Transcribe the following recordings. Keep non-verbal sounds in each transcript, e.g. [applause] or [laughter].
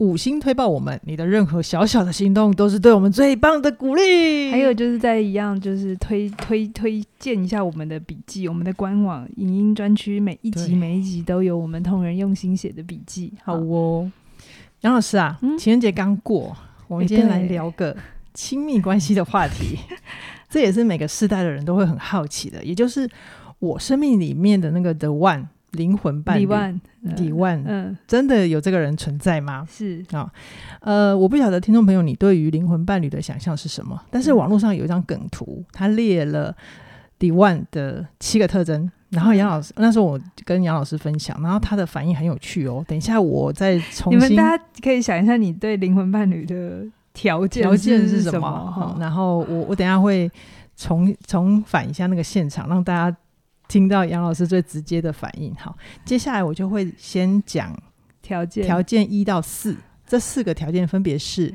五星推爆我们，你的任何小小的行动都是对我们最棒的鼓励。还有就是在一样，就是推推推荐一下我们的笔记，我们的官网影音专区，每一集每一集都有我们同仁用心写的笔记。好哦，杨老师啊，嗯、情人节刚过，我们今天来聊个亲密关系的话题，欸、[laughs] 这也是每个世代的人都会很好奇的，也就是我生命里面的那个 The One。灵魂伴侣，李万，嗯，真的有这个人存在吗？是啊、哦，呃，我不晓得听众朋友你对于灵魂伴侣的想象是什么，但是网络上有一张梗图，他列了李万的七个特征，然后杨老师、嗯、那时候我跟杨老师分享，然后他的反应很有趣哦。等一下我再重新，你们大家可以想一下，你对灵魂伴侣的条件条件是什么？哦、然后我我等一下会重重返一下那个现场，让大家。听到杨老师最直接的反应，好，接下来我就会先讲条件，条件一到四，这四个条件分别是：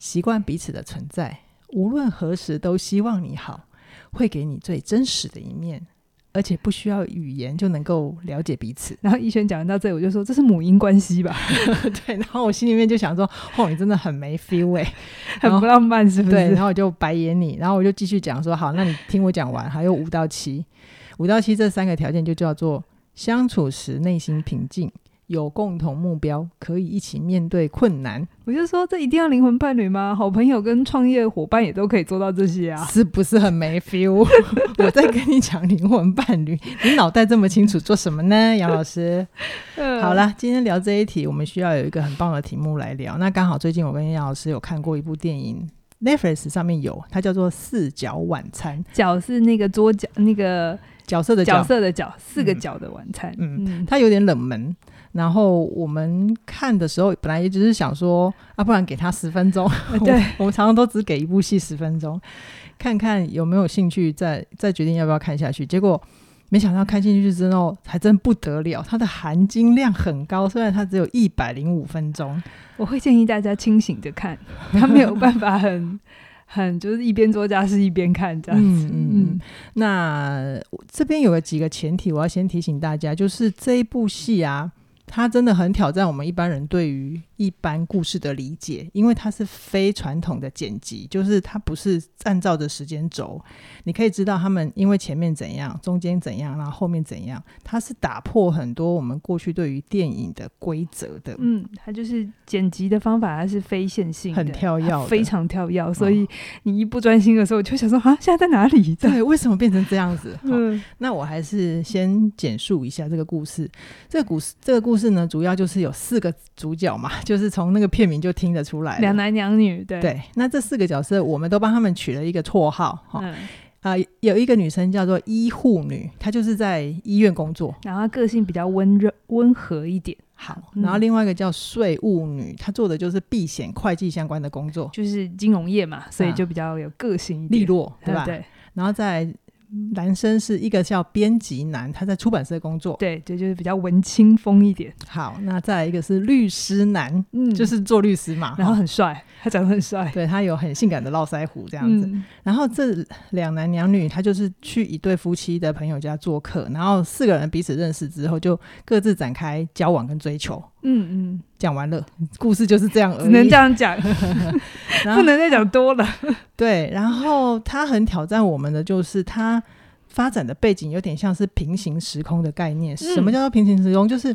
习惯彼此的存在，无论何时都希望你好，会给你最真实的一面，而且不需要语言就能够了解彼此。然后逸轩讲到这里，我就说这是母婴关系吧？[laughs] 对，然后我心里面就想说，哦，你真的很没 feel 哎，[laughs] 很不浪漫是不是？对，然后我就白眼你，然后我就继续讲说，好，那你听我讲完，还有五到七。五到七这三个条件就叫做相处时内心平静，有共同目标，可以一起面对困难。我就说，这一定要灵魂伴侣吗？好朋友跟创业伙伴也都可以做到这些啊，是不是很没 feel？[laughs] 我在跟你讲灵魂伴侣，你脑袋这么清楚，做什么呢？杨老师，[laughs] 好了，今天聊这一题，我们需要有一个很棒的题目来聊。那刚好最近我跟杨老师有看过一部电影，Netflix 上面有，它叫做《四角晚餐》，角是那个桌角那个。角色的角，角色的角，四个角的晚餐。嗯，嗯，它有点冷门。然后我们看的时候，本来也只是想说，啊，不然给他十分钟。[laughs] 对我，[laughs] 我们常常都只给一部戏十分钟，看看有没有兴趣再，再再决定要不要看下去。结果没想到看进去之后，还真不得了，它的含金量很高。虽然它只有一百零五分钟，我会建议大家清醒着看，他没有办法很。很就是一边做家事一边看这样子。嗯嗯，嗯，那这边有个几个前提，我要先提醒大家，就是这一部戏啊，它真的很挑战我们一般人对于。一般故事的理解，因为它是非传统的剪辑，就是它不是按照着时间轴，你可以知道他们因为前面怎样，中间怎样，然后后面怎样，它是打破很多我们过去对于电影的规则的。嗯，它就是剪辑的方法，它是非线性的，很跳跃，非常跳跃，所以你一不专心的时候，就想说啊，现在在哪里？对，为什么变成这样子？嗯，那我还是先简述一下这个故事。这个故事，这个故事呢，主要就是有四个主角嘛。[laughs] 就是从那个片名就听得出来，两男两女，对对。那这四个角色，我们都帮他们取了一个绰号，哈、嗯、啊、呃，有一个女生叫做医护女，她就是在医院工作，然后个性比较温热温和一点。好，然后另外一个叫税务女，她做的就是避险会计相关的工作，就是金融业嘛，所以就比较有个性一点，利落，对吧？对。然后在男生是一个叫编辑男，他在出版社工作。对对，就是比较文青风一点。好，那再来一个是律师男，嗯，就是做律师嘛，然后很帅，他长得很帅，对，他有很性感的络腮胡这样子。嗯、然后这两男两女，他就是去一对夫妻的朋友家做客，然后四个人彼此认识之后，就各自展开交往跟追求。嗯嗯，讲完了，故事就是这样而已，只能这样讲，[laughs] 不能再讲多了。[laughs] 对，然后他很挑战我们的，就是他发展的背景有点像是平行时空的概念。嗯、什么叫做平行时空？就是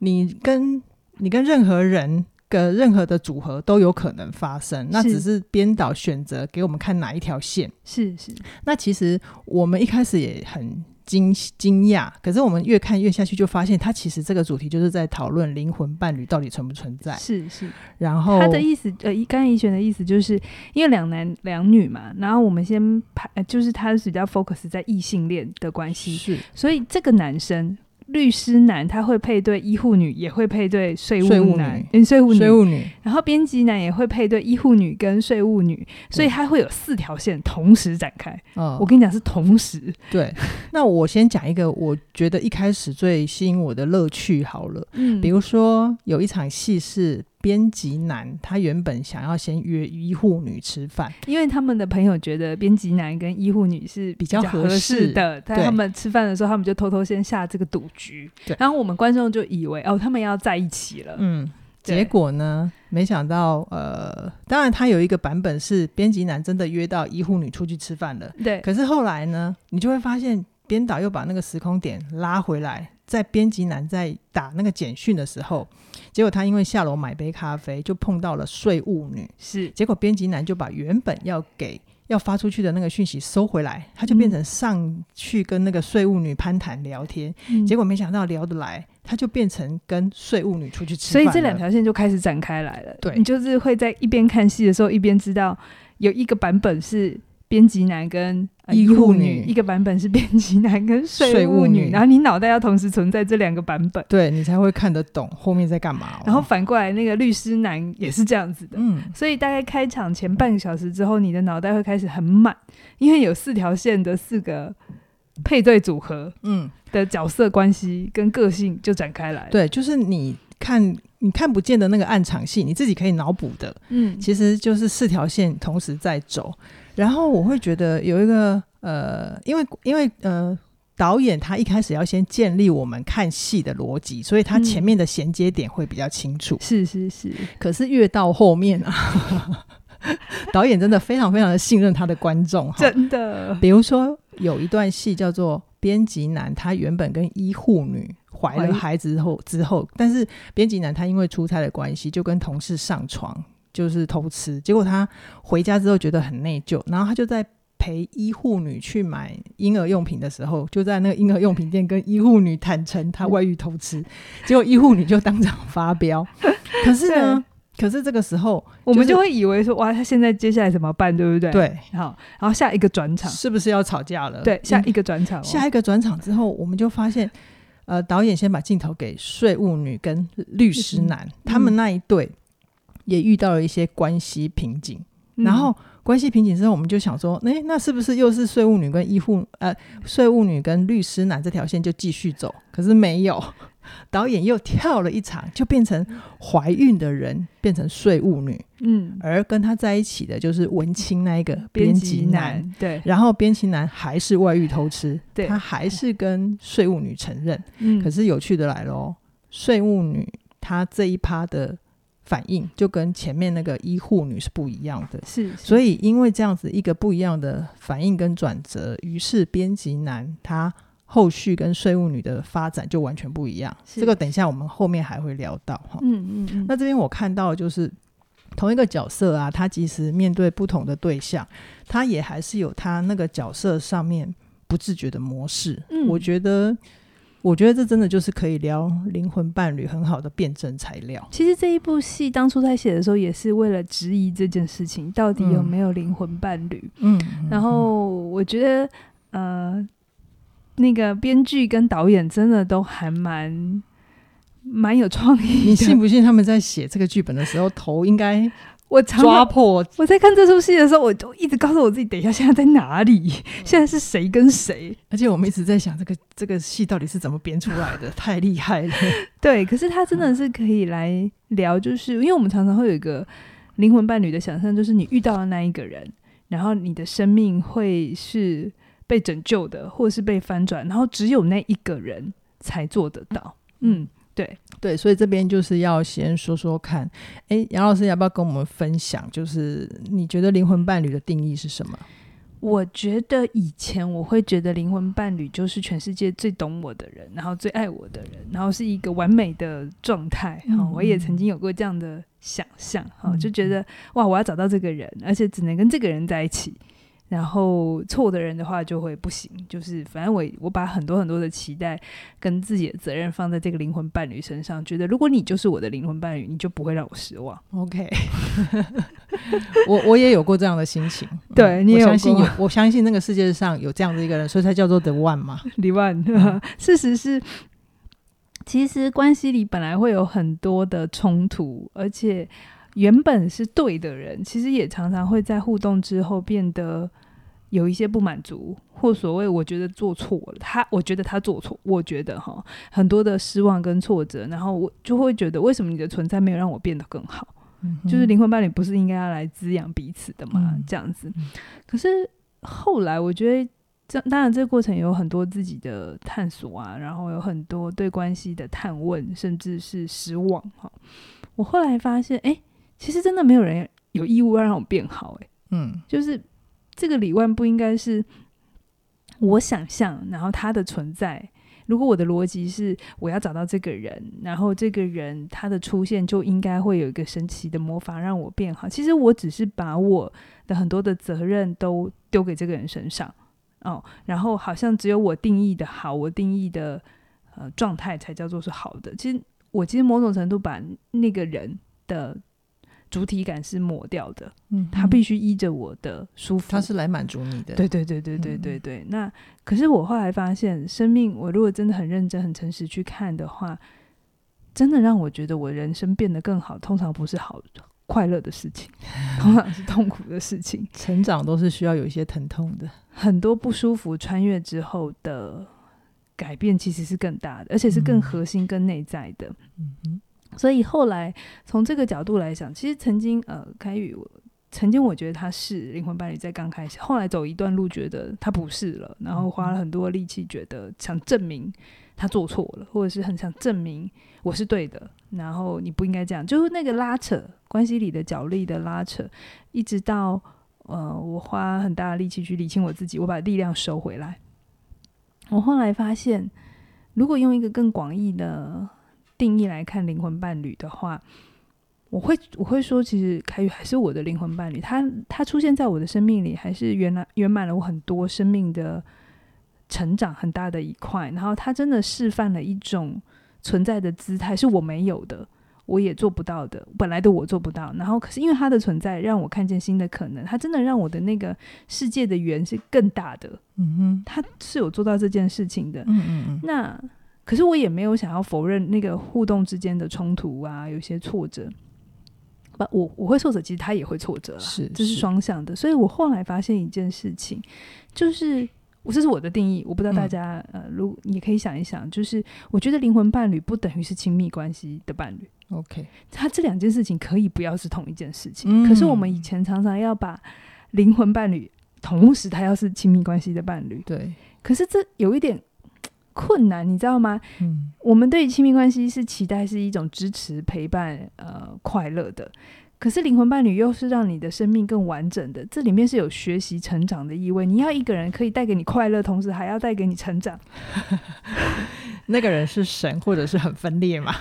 你跟你跟任何人跟任何的组合都有可能发生，那只是编导选择给我们看哪一条线。是是，那其实我们一开始也很。惊惊讶，可是我们越看越下去，就发现他其实这个主题就是在讨论灵魂伴侣到底存不存在。是是，然后他的意思，呃，刚才怡璇的意思就是因为两男两女嘛，然后我们先排，就是他是比较 focus 在异性恋的关系，是，所以这个男生律师男他会配对医护女，也会配对税务，男，女，税务女，税务女。然后编辑男也会配对医护女跟税务女，所以他会有四条线同时展开。嗯，我跟你讲是同时。对，[laughs] 那我先讲一个我觉得一开始最吸引我的乐趣好了。嗯，比如说有一场戏是。编辑男他原本想要先约医护女吃饭，因为他们的朋友觉得编辑男跟医护女是比较合适的。在他们吃饭的时候，他们就偷偷先下这个赌局。对，然后我们观众就以为哦，他们要在一起了。嗯，结果呢，没想到呃，当然他有一个版本是编辑男真的约到医护女出去吃饭了。对，可是后来呢，你就会发现编导又把那个时空点拉回来。在编辑男在打那个简讯的时候，结果他因为下楼买杯咖啡，就碰到了税务女。是，结果编辑男就把原本要给要发出去的那个讯息收回来，他就变成上去跟那个税务女攀谈聊天。嗯、结果没想到聊得来，他就变成跟税务女出去吃饭。所以这两条线就开始展开来了。对，你就是会在一边看戏的时候，一边知道有一个版本是。编辑男跟医护女，一个版本是编辑男跟税务，务女，然后你脑袋要同时存在这两个版本，对你才会看得懂后面在干嘛，哦。然后反过来，那个律师男也是这样子的，嗯，所以大概开场前半个小时之后，你的脑袋会开始很满，因为有四条线的四个配对组合，嗯，的角色关系跟个性就展开来。对，就是你看你看不见的那个暗场戏，你自己可以脑补的，嗯，其实就是四条线同时在走。然后我会觉得有一个呃，因为因为呃，导演他一开始要先建立我们看戏的逻辑，所以他前面的衔接点会比较清楚。是是是。可是越到后面啊，[laughs] 导演真的非常非常的信任他的观众，真的。比如说有一段戏叫做编辑男，他原本跟医护女怀了孩子后之后，但是编辑男他因为出差的关系，就跟同事上床。就是偷吃，结果他回家之后觉得很内疚，然后他就在陪医护女去买婴儿用品的时候，就在那个婴儿用品店跟医护女坦诚他外遇偷吃，[laughs] 结果医护女就当场发飙。可是呢，可是这个时候我们就会以为说，哇，他现在接下来怎么办，对不对？对，好，然后下一个转场是不是要吵架了？对，下一个转场，下一个转场之后，我们就发现，呃，导演先把镜头给税务女跟律师男，他们那一对。也遇到了一些关系瓶颈，嗯，然后关系瓶颈之后，我们就想说，哎，那是不是又是税务女跟医护呃税务女跟律师男这条线就继续走？可是没有，导演又跳了一场，就变成怀孕的人变成税务女，嗯，而跟他在一起的就是文青那一个编辑男，对，然后编辑男还是外遇偷吃，对，他还是跟税务女承认，嗯，可是有趣的来喽，税务女她这一趴的。反应就跟前面那个医护女是不一样的，是，是，所以因为这样子一个不一样的反应跟转折，于是编辑男他后续跟税务女的发展就完全不一样。这个等一下我们后面还会聊到哈。嗯嗯嗯。那这边我看到就是同一个角色啊，他即使面对不同的对象，他也还是有他那个角色上面不自觉的模式。嗯，我觉得。我觉得这真的就是可以聊灵魂伴侣很好的辩证材料。其实这一部戏当初在写的时候，也是为了质疑这件事情到底有没有灵魂伴侣。嗯，然后我觉得，呃，那个编剧跟导演真的都还蛮蛮有创意。你信不信他们在写这个剧本的时候，头应该？我抓破！我在看这出戏的时候，我就一直告诉我自己，等一下现在在哪里？现在是谁跟谁？而且我们一直在想，这个这个戏到底是怎么编出来的？太厉害了！[laughs] 对，可是他真的是可以来聊，就是因为我们常常会有一个灵魂伴侣的想象，就是你遇到的那一个人，然后你的生命会是被拯救的，或是被翻转，然后只有那一个人才做得到。嗯。对对，所以这边就是要先说说看，哎，杨老师要不要跟我们分享？就是你觉得灵魂伴侣的定义是什么？我觉得以前我会觉得灵魂伴侣就是全世界最懂我的人，然后最爱我的人，然后是一个完美的状态。哈、嗯，我也曾经有过这样的想象，哈、嗯，就觉得哇，我要找到这个人，而且只能跟这个人在一起。然后错的人的话就会不行，就是反正我我把很多很多的期待跟自己的责任放在这个灵魂伴侣身上，觉得如果你就是我的灵魂伴侣，你就不会让我失望。OK，[laughs] 我我也有过这样的心情，[laughs] 对，你也有过。我相信有，我相信那个世界上有这样的一个人，所以才叫做 The One 嘛，[laughs] The One。事实是。其实关系里本来会有很多的冲突，而且原本是对的人，其实也常常会在互动之后变得有一些不满足，或所谓我觉得做错了，他我觉得他做错，我觉得哈很多的失望跟挫折，然后我就会觉得为什么你的存在没有让我变得更好？嗯、就是灵魂伴侣不是应该要来滋养彼此的吗？嗯、这样子，可是后来我觉得。这当然，这个过程有很多自己的探索啊，然后有很多对关系的探问，甚至是失望哈。我后来发现，哎，其实真的没有人有义务要让我变好，哎，嗯，就是这个里万不应该是我想象，然后他的存在。如果我的逻辑是我要找到这个人，然后这个人他的出现就应该会有一个神奇的魔法让我变好。其实我只是把我的很多的责任都丢给这个人身上。哦，然后好像只有我定义的好，我定义的呃状态才叫做是好的。其实我其实某种程度把那个人的主体感是抹掉的，嗯，他必须依着我的舒服，他是来满足你的。对对对对对对对。嗯、那可是我后来发现，生命我如果真的很认真、很诚实去看的话，真的让我觉得我人生变得更好，通常不是好。快乐的事情，[laughs] 通常是痛苦的事情。成长都是需要有一些疼痛的，很多不舒服穿越之后的改变其实是更大的，而且是更核心、更内在的。嗯哼。所以后来从这个角度来讲，其实曾经呃，凯宇，曾经我觉得他是灵魂伴侣，在刚开始，后来走一段路，觉得他不是了，然后花了很多力气，觉得想证明他做错了，或者是很想证明我是对的。然后你不应该这样，就是那个拉扯关系里的角力的拉扯，一直到呃，我花很大的力气去理清我自己，我把力量收回来。我后来发现，如果用一个更广义的定义来看灵魂伴侣的话，我会我会说，其实凯宇还是我的灵魂伴侣，他他出现在我的生命里，还是圆满圆满了我很多生命的成长很大的一块。然后他真的示范了一种。存在的姿态是我没有的，我也做不到的，本来的我做不到。然后，可是因为他的存在，让我看见新的可能。他真的让我的那个世界的圆是更大的。嗯哼，他是有做到这件事情的。嗯嗯嗯。那可是我也没有想要否认那个互动之间的冲突啊，有些挫折。不，我我会挫折，其实他也会挫折，是，这是双向的。所以我后来发现一件事情，就是。我这是我的定义，我不知道大家、嗯、呃，如你可以想一想，就是我觉得灵魂伴侣不等于是亲密关系的伴侣。OK，他这两件事情可以不要是同一件事情。嗯、可是我们以前常常要把灵魂伴侣同时他要是亲密关系的伴侣。对，可是这有一点困难，你知道吗？嗯，我们对于亲密关系是期待是一种支持、陪伴、呃，快乐的。可是灵魂伴侣又是让你的生命更完整的，这里面是有学习成长的意味。你要一个人可以带给你快乐，同时还要带给你成长，[laughs] 那个人是神，或者是很分裂吗？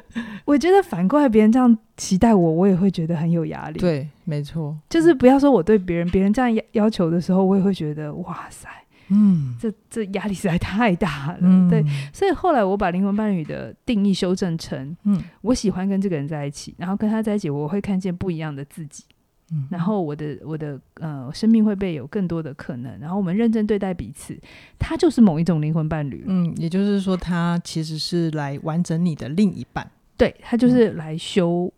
[laughs] 我觉得反过来别人这样期待我，我也会觉得很有压力。对，没错，就是不要说我对别人，别人这样要要求的时候，我也会觉得哇塞。嗯，这这压力实在太大了。嗯、对，所以后来我把灵魂伴侣的定义修正成，嗯，我喜欢跟这个人在一起，然后跟他在一起，我会看见不一样的自己，嗯，然后我的我的呃生命会被有更多的可能，然后我们认真对待彼此，他就是某一种灵魂伴侣，嗯，也就是说，他其实是来完整你的另一半，对，他就是来修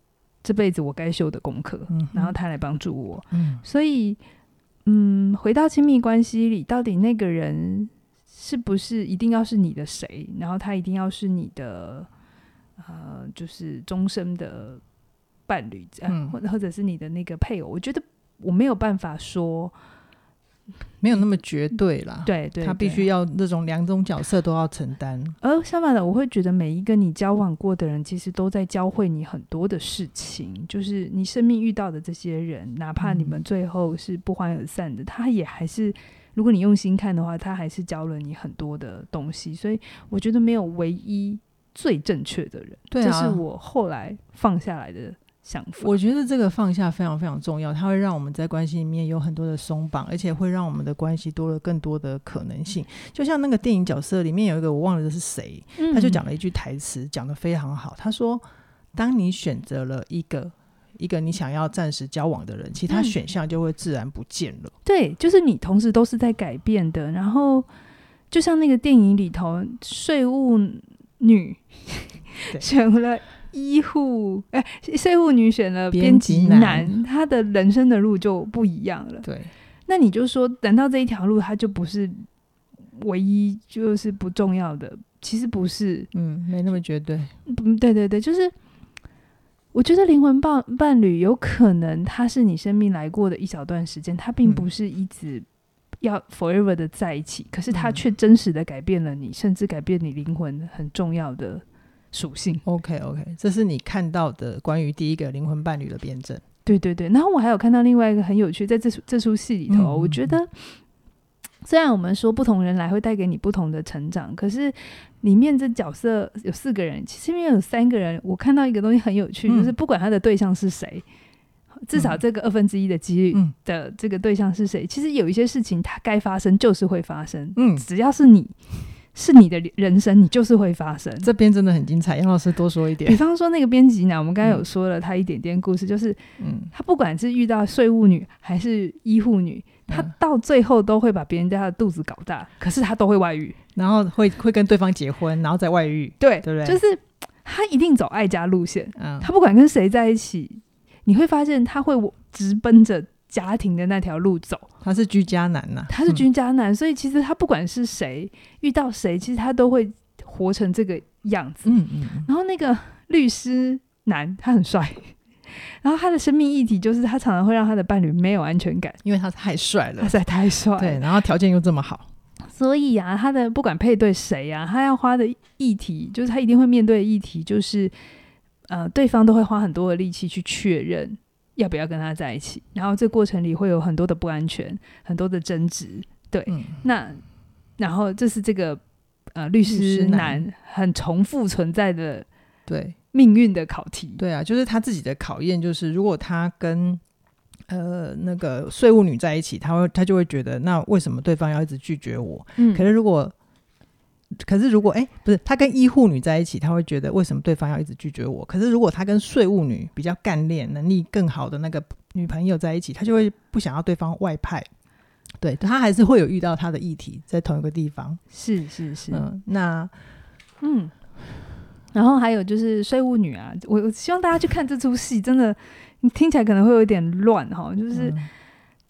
这辈子我该修的功课，嗯，然后他来帮助我，嗯，所以。嗯，回到亲密关系里，到底那个人是不是一定要是你的谁？然后他一定要是你的，呃，就是终身的伴侣，嗯，或者或者是你的那个配偶？我觉得我没有办法说。没有那么绝对啦，对，他必须要那种两种角色都要承担。而相反的，我会觉得每一个你交往过的人，其实都在教会你很多的事情。就是你生命遇到的这些人，哪怕你们最后是不欢而散的，嗯、他也还是，如果你用心看的话，他还是教了你很多的东西。所以我觉得没有唯一最正确的人，对啊，这是我后来放下来的。想法，我觉得这个放下非常非常重要，它会让我们在关系里面有很多的松绑，而且会让我们的关系多了更多的可能性。就像那个电影角色里面有一个我忘了是谁，他就讲了一句台词，讲得非常好。他说：“当你选择了一个一个你想要暂时交往的人，其他选项就会自然不见了。”对，就是你同时都是在改变的。然后，就像那个电影里头税务。女选 [laughs] 了医护，哎，税务女选了编辑男，他的人生的路就不一样了。对，那你就说，难道这一条路他就不是唯一，就是不重要的？其实不是，嗯，没那么绝对。嗯，对对对，就是我觉得灵魂伴伴侣有可能他是你生命来过的一小段时间，他并不是一直要 forever 的在一起，嗯、可是他却真实的改变了你，甚至改变你灵魂很重要的属性。OK OK，这是你看到的关于第一个灵魂伴侣的辩证。对对对，然后我还有看到另外一个很有趣，在这这出戏里头，嗯、我觉得。虽然我们说不同人来会带给你不同的成长，可是里面这角色有四个人，其实里面有三个人，我看到一个东西很有趣，嗯、就是不管他的对象是谁，至少这个二分之一的几率的这个对象是谁，嗯、其实有一些事情它该发生就是会发生，嗯，只要是你是你的人生，你就是会发生。这边真的很精彩，杨老师多说一点。比方说那个编辑呢，我们刚才有说了他一点点故事，就是，嗯，他不管是遇到税务女还是医护女。他到最后都会把别人家的肚子搞大，可是他都会外遇，然后会会跟对方结婚，然后再外遇，对，对不对？就是他一定走爱家路线，嗯，他不管跟谁在一起，你会发现他会直奔着家庭的那条路走。他是居家男呐、啊，他是居家男，嗯、所以其实他不管是谁遇到谁，其实他都会活成这个样子。嗯嗯。然后那个律师男，他很帅。[laughs] 然后他的生命议题就是，他常常会让他的伴侣没有安全感，因为他太帅了，他实在太帅。对，然后条件又这么好，所以啊，他的不管配对谁啊，他要花的议题，就是他一定会面对的议题，就是呃，对方都会花很多的力气去确认要不要跟他在一起，然后这过程里会有很多的不安全，很多的争执。对，嗯、那然后这是这个呃律师男很重复存在的对。命运的考题，对啊，就是他自己的考验。就是如果他跟呃那个税务女在一起，他会他就会觉得，那为什么对方要一直拒绝我？嗯，可是如果可是如果哎、欸，不是他跟医护女在一起，他会觉得为什么对方要一直拒绝我？可是如果他跟税务女比较干练、能力更好的那个女朋友在一起，他就会不想要对方外派。对，他还是会有遇到他的议题在同一个地方。是是是，嗯，那嗯。然后还有就是税务女啊，我我希望大家去看这出戏，真的，你听起来可能会有点乱哈。就是、嗯、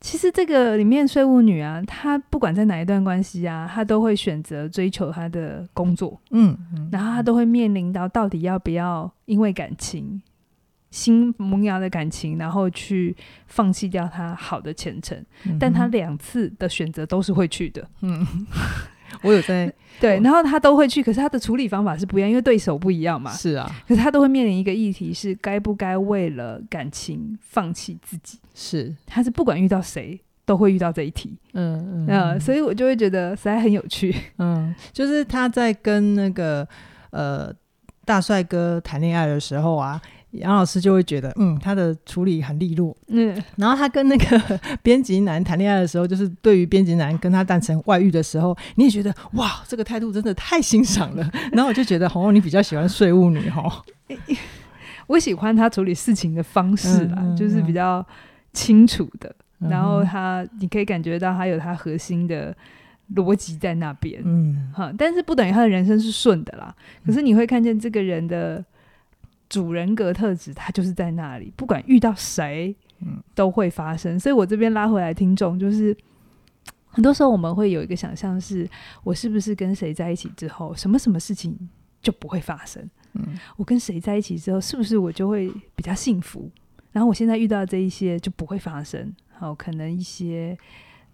其实这个里面税务女啊，她不管在哪一段关系啊，她都会选择追求她的工作，嗯，嗯然后她都会面临到到底要不要因为感情新萌芽的感情，然后去放弃掉她好的前程。嗯、但她两次的选择都是会去的，嗯。我有在对，然后他都会去，可是他的处理方法是不一样，因为对手不一样嘛。是啊，可是他都会面临一个议题，是该不该为了感情放弃自己？是，他是不管遇到谁都会遇到这一题。嗯嗯，呃，所以我就会觉得实在很有趣。嗯，就是他在跟那个呃大帅哥谈恋爱的时候啊。杨老师就会觉得，嗯，他的处理很利落，嗯，然后他跟那个 [laughs] 编辑男谈恋爱的时候，就是对于编辑男跟他诞辰外遇的时候，你也觉得哇，这个态度真的太欣赏了。[laughs] 然后我就觉得，红红，你比较喜欢税务女哈，[laughs] 我喜欢他处理事情的方式啦，就是比较清楚的，然后他你可以感觉到他有他核心的逻辑在那边，嗯，哈，但是不等于他的人生是顺的啦。可是你会看见这个人的。主人格特质，它就是在那里，不管遇到谁，嗯，都会发生。所以我这边拉回来，听众就是很多时候我们会有一个想象，是我是不是跟谁在一起之后，什么什么事情就不会发生？嗯，我跟谁在一起之后，是不是我就会比较幸福？然后我现在遇到这一些就不会发生？好，可能一些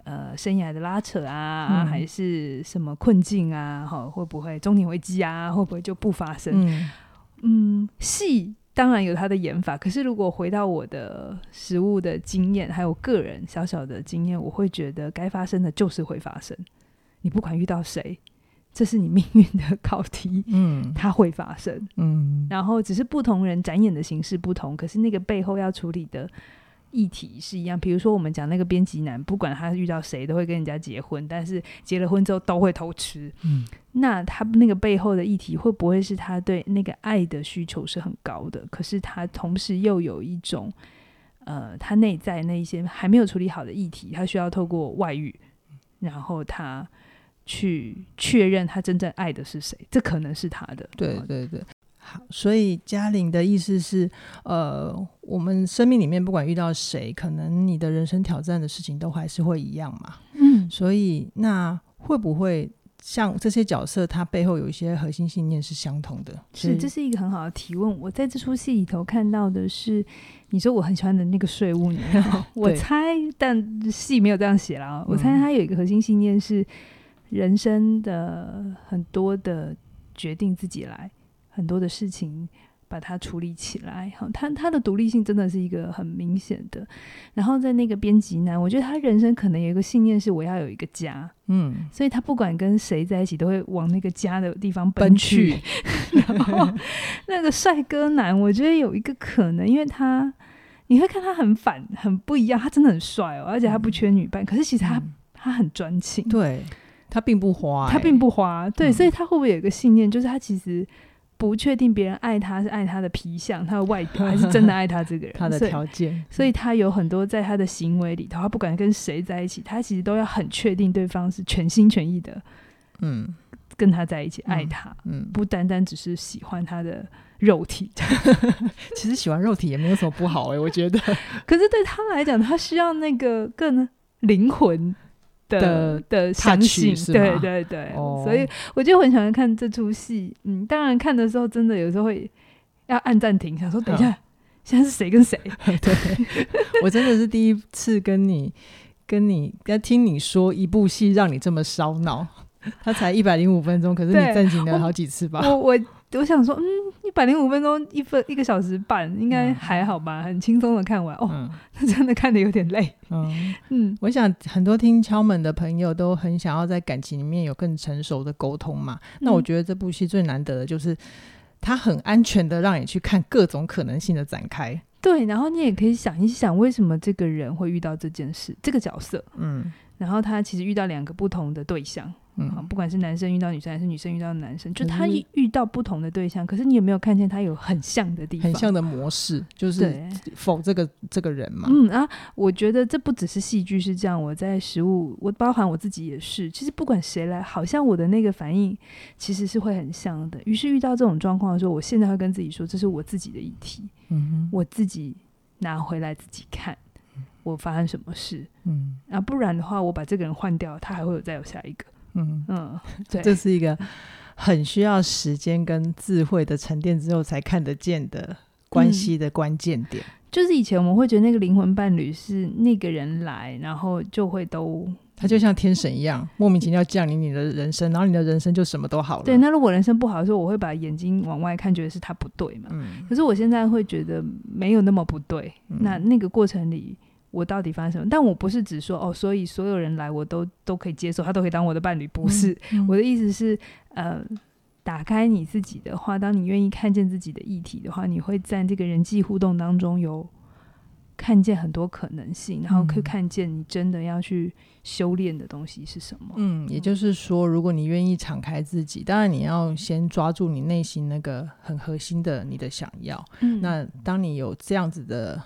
呃生涯的拉扯啊，嗯、还是什么困境啊？好，会不会中年危机啊？会不会就不发生？嗯。嗯，戏当然有它的演法，可是如果回到我的食物的经验，还有个人小小的经验，我会觉得该发生的就是会发生。你不管遇到谁，这是你命运的考题，嗯，它会发生，嗯，然后只是不同人展演的形式不同，可是那个背后要处理的。议题是一样，比如说我们讲那个编辑男，不管他遇到谁都会跟人家结婚，但是结了婚之后都会偷吃。嗯，那他那个背后的议题会不会是他对那个爱的需求是很高的？可是他同时又有一种，呃，他内在那一些还没有处理好的议题，他需要透过外遇，然后他去确认他真正爱的是谁，这可能是他的。对对对。好，所以嘉玲的意思是，呃，我们生命里面不管遇到谁，可能你的人生挑战的事情都还是会一样嘛。嗯，所以那会不会像这些角色，他背后有一些核心信念是相同的？是，这是一个很好的提问。我在这出戏里头看到的是，你说我很喜欢的那个税务女，[laughs] 我猜，但戏没有这样写了。我猜他有一个核心信念是，人生的很多的决定自己来。很多的事情把它处理起来，好，他他的独立性真的是一个很明显的。然后在那个编辑男，我觉得他人生可能有一个信念是我要有一个家，嗯，所以他不管跟谁在一起，都会往那个家的地方奔去。奔 [laughs] 去然后那个帅哥男，我觉得有一个可能，因为他你会看他很反，很不一样，他真的很帅哦，而且他不缺女伴，嗯、可是其实他、嗯、他很专情，对他并不花、欸，他并不花，对，嗯、所以他会不会有一个信念，就是他其实。不确定别人爱他是爱他的皮相、他的外表，[laughs] 还是真的爱他这个人？他的条件所，所以他有很多在他的行为里头，他不管跟谁在一起，他其实都要很确定对方是全心全意的，嗯，跟他在一起，爱他，嗯，不单单只是喜欢他的肉体。[laughs] 其实喜欢肉体也没有什么不好哎、欸，我觉得。[laughs] 可是对他来讲，他需要那个更灵魂。的的相信，对对对，哦、所以我就很喜欢看这出戏。嗯，当然看的时候，真的有时候会要按暂停，想说等一下，嗯、现在是谁跟谁？[laughs] 对，我真的是第一次跟你跟你要听你说一部戏，让你这么烧脑。他才一百零五分钟，可是你暂停了好几次吧？我我我想说，嗯，一百零五分钟，一分一个小时半，应该还好吧？很轻松的看完。哦，嗯、真的看的有点累。嗯嗯，我想很多听敲门的朋友都很想要在感情里面有更成熟的沟通嘛。嗯、那我觉得这部戏最难得的就是，它很安全的让你去看各种可能性的展开。对，然后你也可以想一想，为什么这个人会遇到这件事，这个角色，嗯，然后他其实遇到两个不同的对象。嗯，不管是男生遇到女生，还是女生遇到男生，就他遇到不同的对象，可是你有没有看见他有很像的地方？很像的模式，就是否这个这个人嘛。嗯啊，我觉得这不只是戏剧是这样，我在食物，我包含我自己也是。其实不管谁来，好像我的那个反应其实是会很像的。于是遇到这种状况的时候，我现在会跟自己说，这是我自己的议题，嗯哼，我自己拿回来自己看，我发生什么事，嗯，啊，不然的话，我把这个人换掉，他还会有再有下一个。嗯嗯，[laughs] 对，这是一个很需要时间跟智慧的沉淀之后才看得见的关系的关键点。嗯，就是以前我们会觉得那个灵魂伴侣是那个人来，然后就会都他就像天神一样莫名其妙降临你的人生，然后你的人生就什么都好了。对，那如果人生不好的时候，我会把眼睛往外看，觉得是他不对嘛。嗯，可是我现在会觉得没有那么不对。嗯，那那个过程里。我到底发生什么？但我不是只说哦，所以所有人来我都都可以接受，他都可以当我的伴侣，不是。嗯嗯、我的意思是，呃，打开你自己的话，当你愿意看见自己的议题的话，你会在这个人际互动当中有看见很多可能性，然后可以看见你真的要去修炼的东西是什么。嗯，也就是说，如果你愿意敞开自己，当然你要先抓住你内心那个很核心的你的想要。嗯，那当你有这样子的。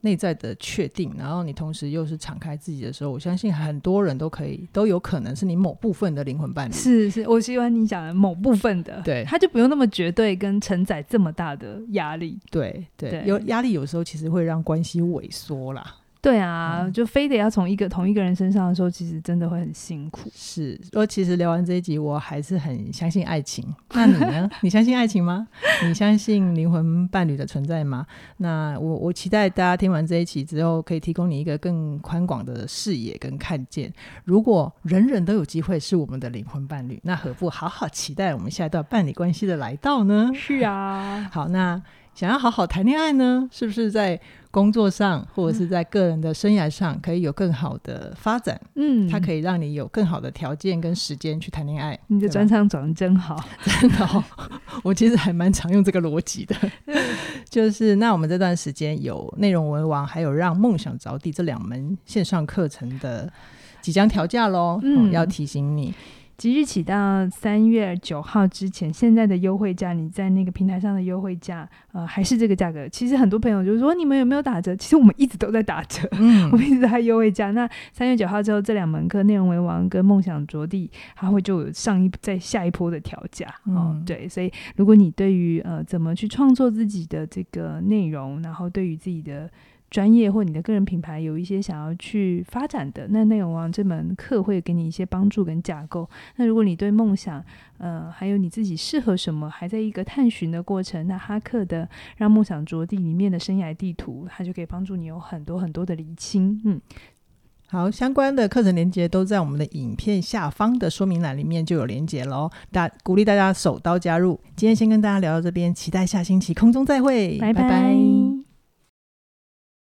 内在的确定，然后你同时又是敞开自己的时候，我相信很多人都可以，都有可能是你某部分的灵魂伴侣。是是，我喜欢你讲的某部分的，对，他就不用那么绝对跟承载这么大的压力。对对，对有压力有时候其实会让关系萎缩啦。对啊，嗯、就非得要从一个同一个人身上的时候，其实真的会很辛苦。是，我其实聊完这一集，我还是很相信爱情。[laughs] 那你呢？你相信爱情吗？你相信灵魂伴侣的存在吗？那我我期待大家听完这一期之后，可以提供你一个更宽广的视野跟看见。如果人人都有机会是我们的灵魂伴侣，那何不好好期待我们下一段伴侣关系的来到呢？是啊，好，那。想要好好谈恋爱呢，是不是在工作上或者是在个人的生涯上可以有更好的发展？嗯，它可以让你有更好的条件跟时间去谈恋爱。你的专长转的真好，[laughs] 真的哦。[laughs] 我其实还蛮常用这个逻辑的，[laughs] 就是那我们这段时间有内容文王，还有让梦想着地这两门线上课程的即将调价喽。嗯，要提醒你。即日起到三月九号之前，现在的优惠价，你在那个平台上的优惠价，呃，还是这个价格。其实很多朋友就说，你们有没有打折？其实我们一直都在打折，嗯，我们一直在优惠价。那三月九号之后，这两门课《内容为王》跟《梦想着地》，它会就有上一在下一波的调价。嗯、哦，对，所以如果你对于呃怎么去创作自己的这个内容，然后对于自己的专业或你的个人品牌有一些想要去发展的，那内容王这门课会给你一些帮助跟架构。那如果你对梦想，呃，还有你自己适合什么，还在一个探寻的过程，那哈克的让梦想着地里面的生涯地图，它就可以帮助你有很多很多的厘清。嗯，好，相关的课程连接都在我们的影片下方的说明栏里面就有连接喽。大鼓励大家手刀加入。今天先跟大家聊到这边，期待下星期空中再会，拜拜。拜拜。